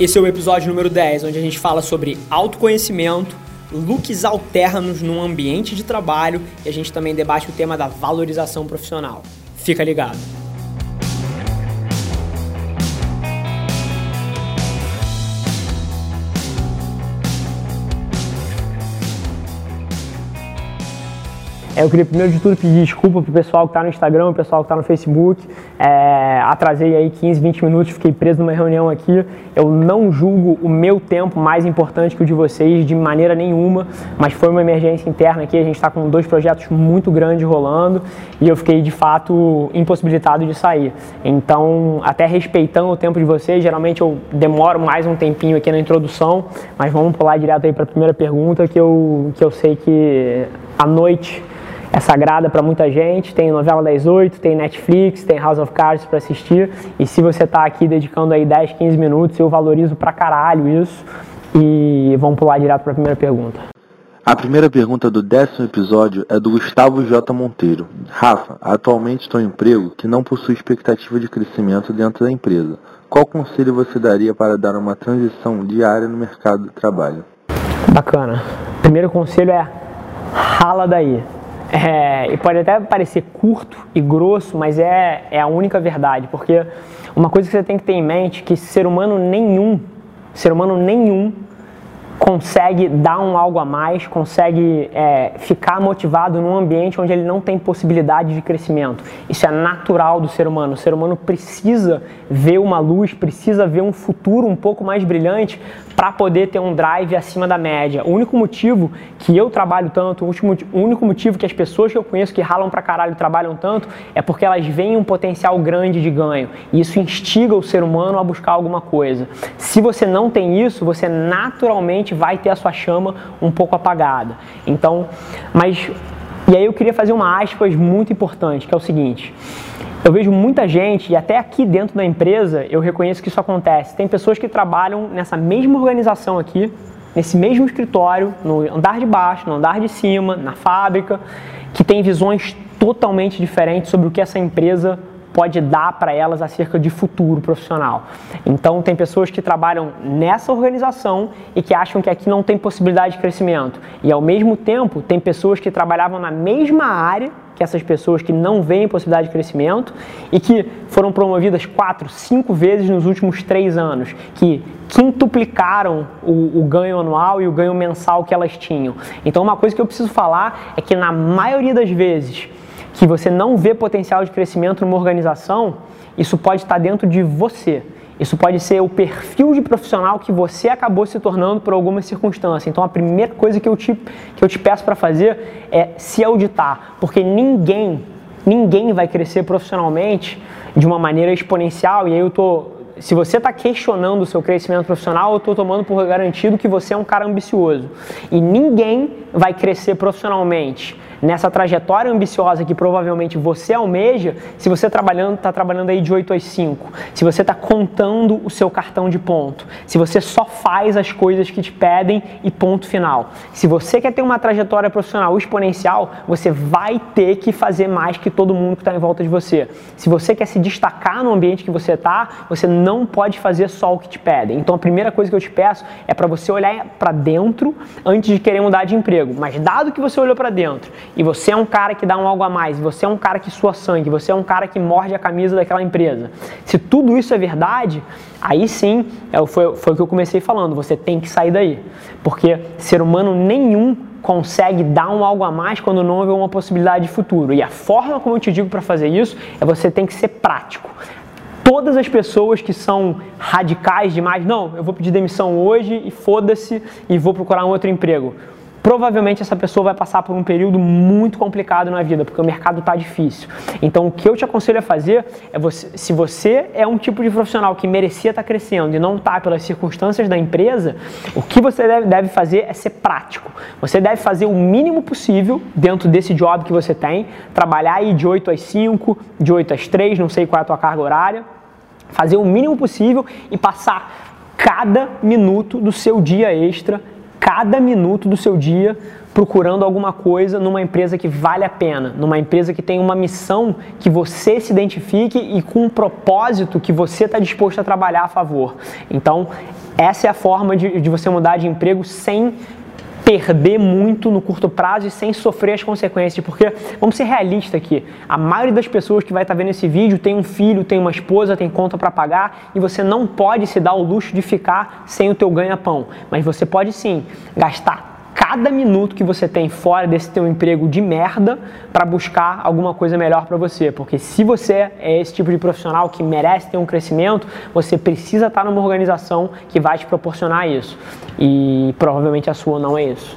Esse é o episódio número 10, onde a gente fala sobre autoconhecimento, looks alternos num ambiente de trabalho e a gente também debate o tema da valorização profissional. Fica ligado! Eu queria primeiro de tudo pedir desculpa pro pessoal que está no Instagram, o pessoal que está no Facebook. É, atrasei aí 15, 20 minutos, fiquei preso numa reunião aqui. Eu não julgo o meu tempo mais importante que o de vocês de maneira nenhuma, mas foi uma emergência interna aqui. A gente está com dois projetos muito grandes rolando e eu fiquei de fato impossibilitado de sair. Então, até respeitando o tempo de vocês, geralmente eu demoro mais um tempinho aqui na introdução, mas vamos pular direto aí para a primeira pergunta que eu, que eu sei que à noite é sagrada para muita gente. Tem novela das oito, tem Netflix, tem House of Cards para assistir. E se você está aqui dedicando aí 10, 15 minutos, eu valorizo pra caralho isso. E vamos pular direto para a primeira pergunta. A primeira pergunta do décimo episódio é do Gustavo J. Monteiro. Rafa, atualmente estou em emprego que não possui expectativa de crescimento dentro da empresa. Qual conselho você daria para dar uma transição diária no mercado de trabalho? Bacana. Primeiro conselho é rala daí. É, e pode até parecer curto e grosso, mas é, é a única verdade, porque uma coisa que você tem que ter em mente é que ser humano nenhum, ser humano nenhum consegue dar um algo a mais, consegue é, ficar motivado num ambiente onde ele não tem possibilidade de crescimento. Isso é natural do ser humano. O ser humano precisa ver uma luz, precisa ver um futuro um pouco mais brilhante para poder ter um drive acima da média. O único motivo que eu trabalho tanto, o, único motivo que as pessoas que eu conheço que ralam para caralho trabalham tanto é porque elas veem um potencial grande de ganho. E isso instiga o ser humano a buscar alguma coisa. Se você não tem isso, você naturalmente vai ter a sua chama um pouco apagada. Então, mas e aí eu queria fazer uma aspas muito importante, que é o seguinte: eu vejo muita gente, e até aqui dentro da empresa eu reconheço que isso acontece. Tem pessoas que trabalham nessa mesma organização aqui, nesse mesmo escritório, no andar de baixo, no andar de cima, na fábrica, que tem visões totalmente diferentes sobre o que essa empresa pode dar para elas acerca de futuro profissional. Então, tem pessoas que trabalham nessa organização e que acham que aqui não tem possibilidade de crescimento. E, ao mesmo tempo, tem pessoas que trabalhavam na mesma área que essas pessoas que não veem possibilidade de crescimento e que foram promovidas quatro, cinco vezes nos últimos três anos, que quintuplicaram o, o, ganho anual e o ganho mensal que elas tinham. Então, uma coisa que eu preciso falar é que na maioria das vezes que você não vê potencial de crescimento numa organização, isso pode estar dentro de você. Isso pode ser o perfil de profissional que você acabou se tornando por alguma circunstância. Então, a primeira coisa que eu te, que eu te peço para fazer é se auditar, porque ninguém, ninguém vai crescer profissionalmente de uma maneira exponencial. E aí eu tô se você está questionando o seu crescimento profissional, eu estou tomando por garantido que você é um cara ambicioso. E ninguém vai crescer profissionalmente nessa trajetória ambiciosa que provavelmente você almeja, se você trabalhando está trabalhando aí de 8 às 5, se você está contando o seu cartão de ponto, se você só faz as coisas que te pedem e ponto final. Se você quer ter uma trajetória profissional exponencial, você vai ter que fazer mais que todo mundo que está em volta de você. Se você quer se destacar no ambiente que você está, você não pode fazer só o que te pedem. Então a primeira coisa que eu te peço é para você olhar para dentro antes de querer mudar de emprego. Mas dado que você olhou para dentro e você é um cara que dá um algo a mais, você é um cara que sua sangue, você é um cara que morde a camisa daquela empresa. Se tudo isso é verdade, aí sim, é foi, foi o que eu comecei falando, você tem que sair daí. Porque ser humano nenhum consegue dar um algo a mais quando não houver uma possibilidade de futuro. E a forma como eu te digo para fazer isso é você tem que ser prático todas as pessoas que são radicais demais, não, eu vou pedir demissão hoje e foda-se e vou procurar um outro emprego provavelmente essa pessoa vai passar por um período muito complicado na vida, porque o mercado está difícil. Então, o que eu te aconselho a fazer é você, se você é um tipo de profissional que merecia estar tá crescendo e não está pelas circunstâncias da empresa, o que você deve, deve fazer é ser prático. Você deve fazer o mínimo possível dentro desse job que você tem, trabalhar aí de 8 às 5, de 8 às 3, não sei qual é a tua carga horária, fazer o mínimo possível e passar cada minuto do seu dia extra cada minuto do seu dia procurando alguma coisa numa empresa que vale a pena, numa empresa que tem uma missão que você se identifique e com um propósito que você está disposto a trabalhar a favor. Então, essa é a forma de, de você mudar de emprego sem perder muito no curto prazo e sem sofrer as consequências, porque vamos ser realistas aqui, a maioria das pessoas que vai estar vendo esse vídeo tem um filho, tem uma esposa, tem conta para pagar e você não pode se dar o luxo de ficar sem o teu ganha-pão, mas você pode sim gastar cada minuto que você tem fora desse teu emprego de merda para buscar alguma coisa melhor para você, porque se você é esse tipo de profissional que merece ter um crescimento, você precisa estar numa organização que vai te proporcionar isso. E provavelmente a sua não é isso.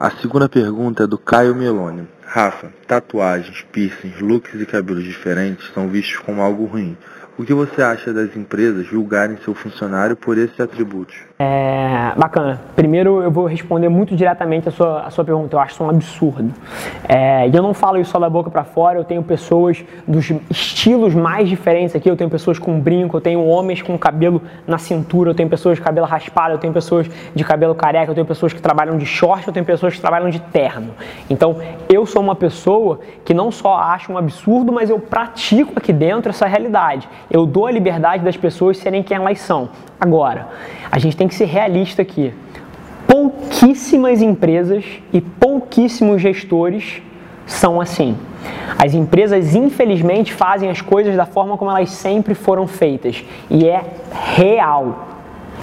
A segunda pergunta é do Caio Meloni. Rafa, tatuagens, piercings, looks e cabelos diferentes são vistos como algo ruim. O que você acha das empresas julgarem seu funcionário por esses atributos? É, bacana. Primeiro eu vou responder muito diretamente a sua, a sua pergunta. Eu acho isso um absurdo. É, e eu não falo isso só da boca para fora, eu tenho pessoas dos estilos mais diferentes aqui. Eu tenho pessoas com brinco, eu tenho homens com cabelo na cintura, eu tenho pessoas de cabelo raspado, eu tenho pessoas de cabelo careca, eu tenho pessoas que trabalham de short, eu tenho pessoas que trabalham de terno. Então eu sou uma pessoa que não só acho um absurdo, mas eu pratico aqui dentro essa realidade. Eu dou a liberdade das pessoas serem quem elas são. Agora, a gente tem que ser realista aqui. Pouquíssimas empresas e pouquíssimos gestores são assim. As empresas, infelizmente, fazem as coisas da forma como elas sempre foram feitas. E é real.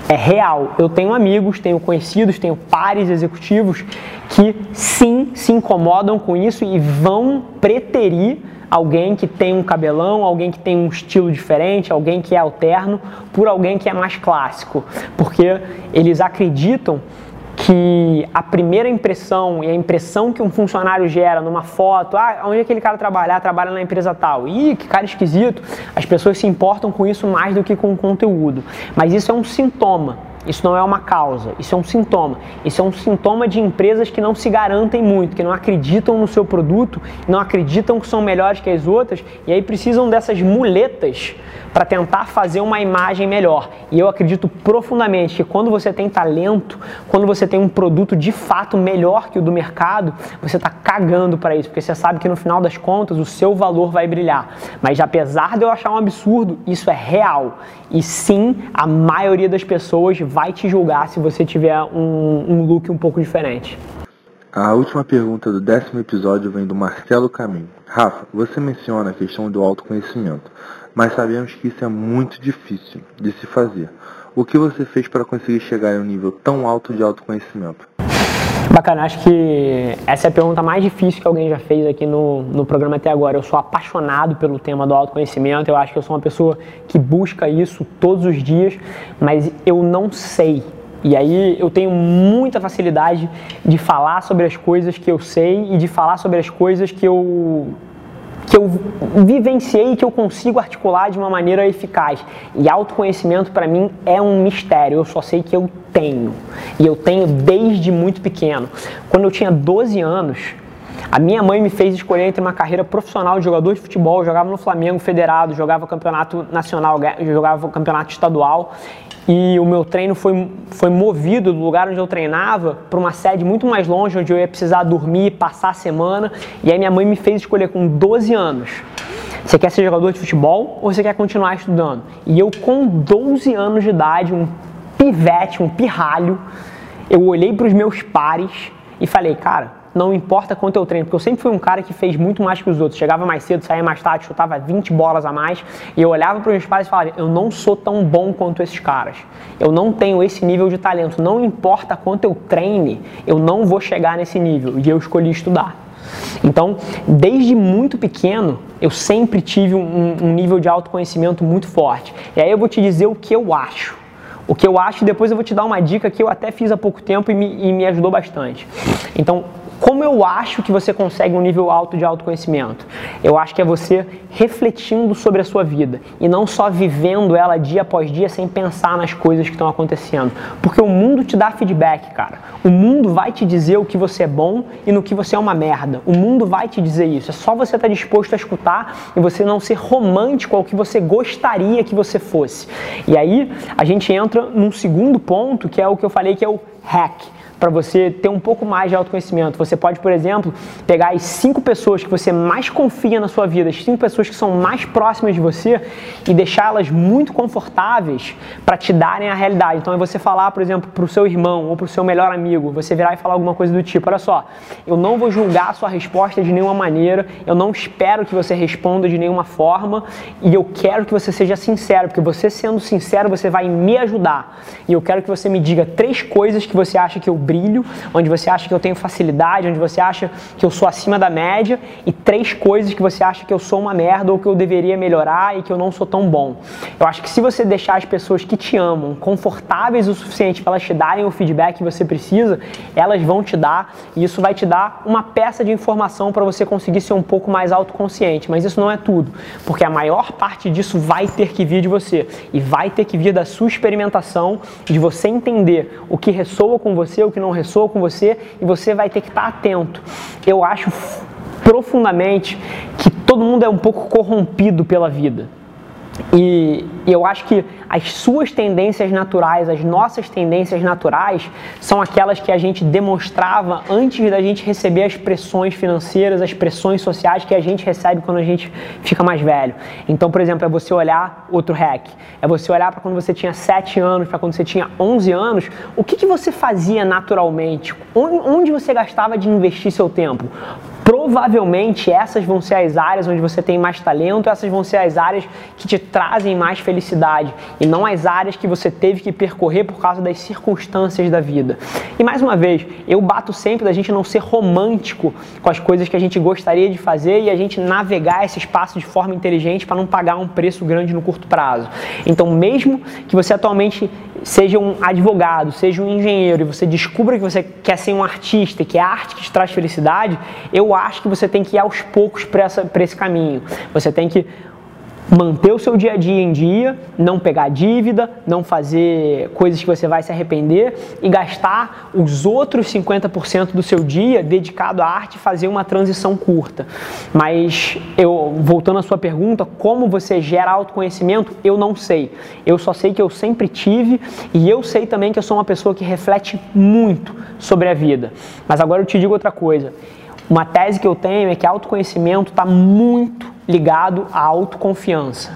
É real. Eu tenho amigos, tenho conhecidos, tenho pares executivos que sim se incomodam com isso e vão preterir alguém que tem um cabelão, alguém que tem um estilo diferente, alguém que é alterno, por alguém que é mais clássico, porque eles acreditam que a primeira impressão e a impressão que um funcionário gera numa foto, ah, onde aquele cara trabalha? Ah, trabalha na empresa tal. Ih, que cara esquisito. As pessoas se importam com isso mais do que com o conteúdo. Mas isso é um sintoma isso não é uma causa, isso é um sintoma. Isso é um sintoma de empresas que não se garantem muito, que não acreditam no seu produto, não acreditam que são melhores que as outras e aí precisam dessas muletas para tentar fazer uma imagem melhor. E eu acredito profundamente que quando você tem talento, quando você tem um produto de fato melhor que o do mercado, você está cagando para isso, porque você sabe que no final das contas o seu valor vai brilhar. Mas apesar de eu achar um absurdo, isso é real. E sim, a maioria das pessoas vai te julgar se você tiver um, um look um pouco diferente. A última pergunta do décimo episódio vem do Marcelo Caminho. Rafa, você menciona a questão do autoconhecimento, mas sabemos que isso é muito difícil de se fazer. O que você fez para conseguir chegar em um nível tão alto de autoconhecimento? Bacana, acho que essa é a pergunta mais difícil que alguém já fez aqui no, no programa até agora. Eu sou apaixonado pelo tema do autoconhecimento, eu acho que eu sou uma pessoa que busca isso todos os dias, mas eu não sei. E aí eu tenho muita facilidade de falar sobre as coisas que eu sei e de falar sobre as coisas que eu que eu vivenciei e que eu consigo articular de uma maneira eficaz. E autoconhecimento para mim é um mistério, eu só sei que eu tenho. E eu tenho desde muito pequeno. Quando eu tinha 12 anos, a minha mãe me fez escolher entre uma carreira profissional de jogador de futebol, jogava no Flamengo Federado, jogava campeonato nacional, jogava campeonato estadual e o meu treino foi, foi movido do lugar onde eu treinava para uma sede muito mais longe, onde eu ia precisar dormir, passar a semana. E aí minha mãe me fez escolher com 12 anos. Você quer ser jogador de futebol ou você quer continuar estudando? E eu com 12 anos de idade, um pivete, um pirralho, eu olhei para os meus pares e falei, cara, não importa quanto eu treino, porque eu sempre fui um cara que fez muito mais que os outros. Chegava mais cedo, saía mais tarde, chutava 20 bolas a mais, e eu olhava para os meus pais e falava: eu não sou tão bom quanto esses caras. Eu não tenho esse nível de talento. Não importa quanto eu treine, eu não vou chegar nesse nível. E eu escolhi estudar. Então, desde muito pequeno, eu sempre tive um, um nível de autoconhecimento muito forte. E aí eu vou te dizer o que eu acho. o que eu acho, e depois eu vou te dar uma dica que eu até fiz há pouco tempo e me, e me ajudou bastante. Então, como eu acho que você consegue um nível alto de autoconhecimento? Eu acho que é você refletindo sobre a sua vida e não só vivendo ela dia após dia sem pensar nas coisas que estão acontecendo. Porque o mundo te dá feedback, cara. O mundo vai te dizer o que você é bom e no que você é uma merda. O mundo vai te dizer isso. É só você estar disposto a escutar e você não ser romântico ao que você gostaria que você fosse. E aí a gente entra num segundo ponto que é o que eu falei que é o hack para você ter um pouco mais de autoconhecimento. Você pode, por exemplo, pegar as cinco pessoas que você mais confia na sua vida, as cinco pessoas que são mais próximas de você e deixá-las muito confortáveis para te darem a realidade. Então é você falar, por exemplo, para o seu irmão ou para o seu melhor amigo, você virar e falar alguma coisa do tipo: olha só, eu não vou julgar a sua resposta de nenhuma maneira, eu não espero que você responda de nenhuma forma e eu quero que você seja sincero, porque você sendo sincero, você vai me ajudar. E eu quero que você me diga três coisas que você acha que eu brilho, onde você acha que eu tenho facilidade, onde você acha que eu sou acima da média, e três coisas que você acha que eu sou uma merda ou que eu deveria melhorar e que eu não sou tão bom. Eu acho que se você deixar as pessoas que te amam confortáveis o suficiente para elas te darem o feedback que você precisa, elas vão te dar e isso vai te dar uma peça de informação para você conseguir ser um pouco mais autoconsciente. Mas isso não é tudo, porque a maior parte disso vai ter que vir de você e vai ter que vir da sua experimentação, de você entender o que ressoa com você, o que que não ressoa com você e você vai ter que estar atento. Eu acho profundamente que todo mundo é um pouco corrompido pela vida. E eu acho que as suas tendências naturais, as nossas tendências naturais, são aquelas que a gente demonstrava antes da gente receber as pressões financeiras, as pressões sociais que a gente recebe quando a gente fica mais velho. Então, por exemplo, é você olhar outro hack, é você olhar para quando você tinha 7 anos, para quando você tinha 11 anos, o que, que você fazia naturalmente? Onde você gastava de investir seu tempo? Provavelmente essas vão ser as áreas onde você tem mais talento, essas vão ser as áreas que te trazem mais felicidade e não as áreas que você teve que percorrer por causa das circunstâncias da vida. E mais uma vez, eu bato sempre da gente não ser romântico com as coisas que a gente gostaria de fazer e a gente navegar esse espaço de forma inteligente para não pagar um preço grande no curto prazo. Então, mesmo que você atualmente seja um advogado, seja um engenheiro e você descubra que você quer ser um artista, que é a arte que te traz felicidade, eu acho que você tem que ir aos poucos para esse caminho. Você tem que manter o seu dia a dia em dia, não pegar dívida, não fazer coisas que você vai se arrepender e gastar os outros 50% do seu dia dedicado à arte e fazer uma transição curta. Mas eu voltando à sua pergunta, como você gera autoconhecimento? Eu não sei. Eu só sei que eu sempre tive e eu sei também que eu sou uma pessoa que reflete muito sobre a vida. Mas agora eu te digo outra coisa. Uma tese que eu tenho é que autoconhecimento está muito ligado à autoconfiança.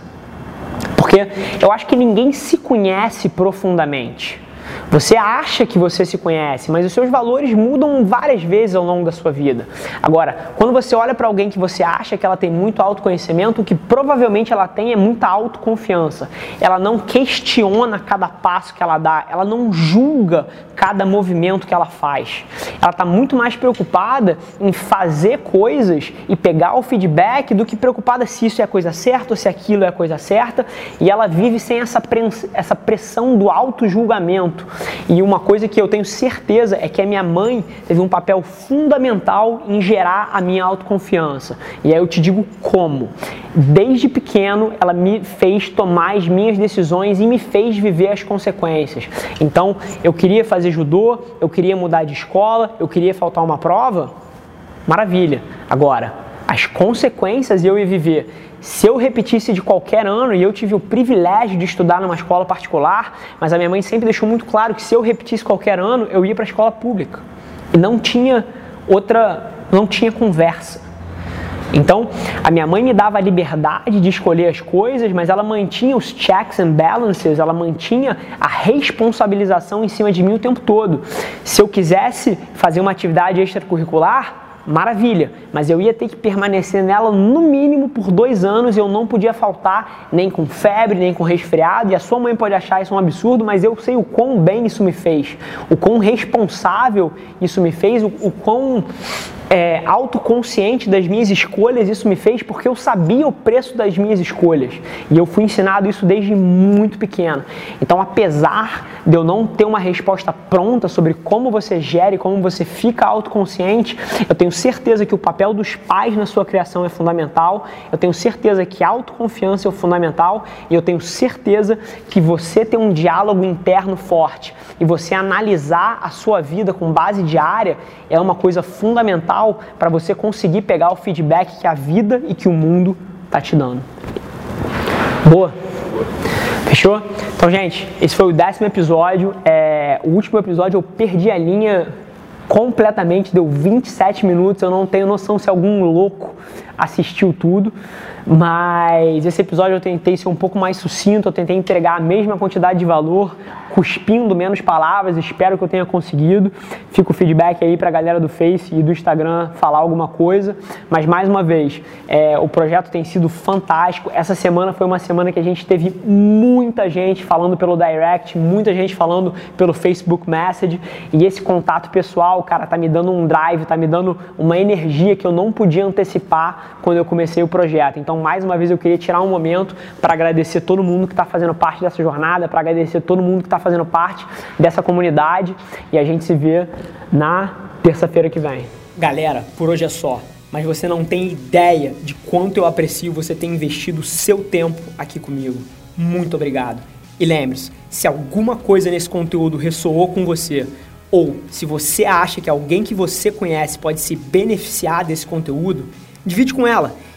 Porque eu acho que ninguém se conhece profundamente. Você acha que você se conhece, mas os seus valores mudam várias vezes ao longo da sua vida. Agora, quando você olha para alguém que você acha que ela tem muito autoconhecimento, o que provavelmente ela tem é muita autoconfiança. Ela não questiona cada passo que ela dá, ela não julga cada movimento que ela faz. Ela está muito mais preocupada em fazer coisas e pegar o feedback do que preocupada se isso é a coisa certa ou se aquilo é a coisa certa. E ela vive sem essa pressão do auto-julgamento. E uma coisa que eu tenho certeza é que a minha mãe teve um papel fundamental em gerar a minha autoconfiança. E aí eu te digo como. Desde pequeno, ela me fez tomar as minhas decisões e me fez viver as consequências. Então, eu queria fazer judô, eu queria mudar de escola, eu queria faltar uma prova. Maravilha. Agora, as consequências eu ia viver se eu repetisse de qualquer ano, e eu tive o privilégio de estudar numa escola particular, mas a minha mãe sempre deixou muito claro que se eu repetisse qualquer ano, eu ia para a escola pública. E não tinha outra, não tinha conversa. Então, a minha mãe me dava a liberdade de escolher as coisas, mas ela mantinha os checks and balances, ela mantinha a responsabilização em cima de mim o tempo todo. Se eu quisesse fazer uma atividade extracurricular, maravilha, mas eu ia ter que permanecer nela no mínimo por dois anos e eu não podia faltar nem com febre, nem com resfriado. E a sua mãe pode achar isso um absurdo, mas eu sei o quão bem isso me fez, o quão responsável isso me fez, o, o quão é, autoconsciente das minhas escolhas isso me fez porque eu sabia o preço das minhas escolhas e eu fui ensinado isso desde muito pequeno. Então, apesar de eu não ter uma resposta pronta sobre como você gere, como você fica autoconsciente, eu tenho certeza que o papel dos pais na sua criação é fundamental. Eu tenho certeza que a autoconfiança é fundamental e eu tenho certeza que você ter um diálogo interno forte e você analisar a sua vida com base diária é uma coisa fundamental para você conseguir pegar o feedback que a vida e que o mundo tá te dando. Boa? Fechou? Então, gente, esse foi o décimo episódio. É, o último episódio eu perdi a linha completamente, deu 27 minutos. Eu não tenho noção se algum louco assistiu tudo, mas esse episódio eu tentei ser um pouco mais sucinto, eu tentei entregar a mesma quantidade de valor, cuspindo menos palavras, espero que eu tenha conseguido. Fica o feedback aí para a galera do Face e do Instagram falar alguma coisa. Mas mais uma vez, é, o projeto tem sido fantástico. Essa semana foi uma semana que a gente teve muita gente falando pelo direct, muita gente falando pelo Facebook Message e esse contato pessoal, cara, tá me dando um drive, tá me dando uma energia que eu não podia antecipar quando eu comecei o projeto. Então, mais uma vez, eu queria tirar um momento para agradecer todo mundo que está fazendo parte dessa jornada, para agradecer todo mundo que está fazendo parte dessa comunidade e a gente se vê na terça-feira que vem. Galera, por hoje é só. Mas você não tem ideia de quanto eu aprecio você ter investido seu tempo aqui comigo. Muito obrigado. E lembre-se, se alguma coisa nesse conteúdo ressoou com você, ou se você acha que alguém que você conhece pode se beneficiar desse conteúdo, divide com ela.